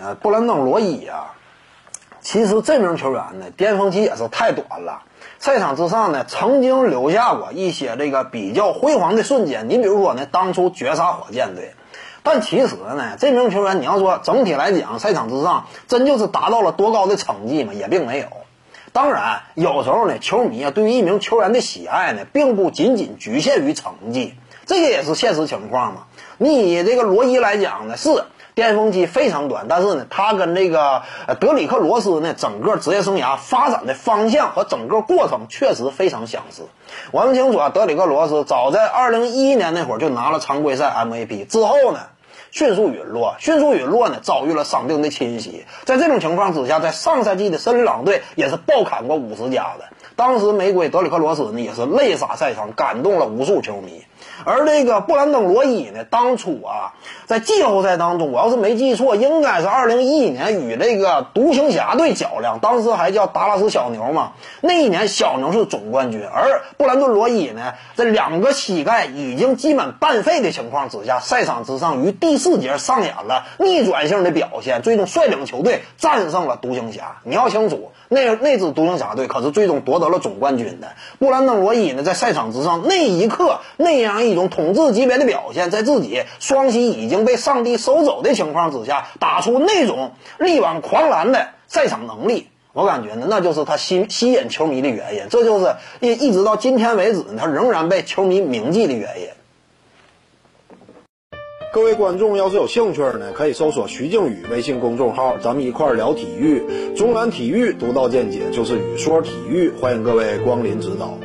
呃，布兰登·罗伊啊，其实这名球员呢，巅峰期也是太短了。赛场之上呢，曾经留下过一些这个比较辉煌的瞬间。你比如说呢，当初绝杀火箭队。但其实呢，这名球员你要说整体来讲，赛场之上真就是达到了多高的成绩嘛，也并没有。当然，有时候呢，球迷啊对于一名球员的喜爱呢，并不仅仅局限于成绩，这个也是现实情况嘛。你以这个罗伊来讲呢，是。巅峰期非常短，但是呢，他跟这个德里克罗斯呢，整个职业生涯发展的方向和整个过程确实非常相似。我们清楚啊，德里克罗斯早在二零一一年那会儿就拿了常规赛 MVP，之后呢，迅速陨落，迅速陨落呢，遭遇了伤病的侵袭。在这种情况之下，在上赛季的森林狼队也是爆砍过五十加的。当时玫瑰德里克罗斯呢，也是泪洒赛场，感动了无数球迷。而这个布兰登·罗伊呢，当初啊，在季后赛当中，我要是没记错，应该是二零一一年与这个独行侠队较量，当时还叫达拉斯小牛嘛。那一年小牛是总冠军，而布兰登·罗伊呢，在两个膝盖已经基本半废的情况之下，赛场之上于第四节上演了逆转性的表现，最终率领球队战胜了独行侠。你要清楚，那那支独行侠队可是最终夺得了总冠军的。布兰登·罗伊呢，在赛场之上那一刻那样一。一种统治级别的表现，在自己双膝已经被上帝收走的情况之下，打出那种力挽狂澜的赛场能力，我感觉呢，那就是他吸吸引球迷的原因。这就是一一直到今天为止，他仍然被球迷铭记的原因。各位观众要是有兴趣呢，可以搜索徐静宇微信公众号，咱们一块聊体育。中南体育独到见解就是语说体育，欢迎各位光临指导。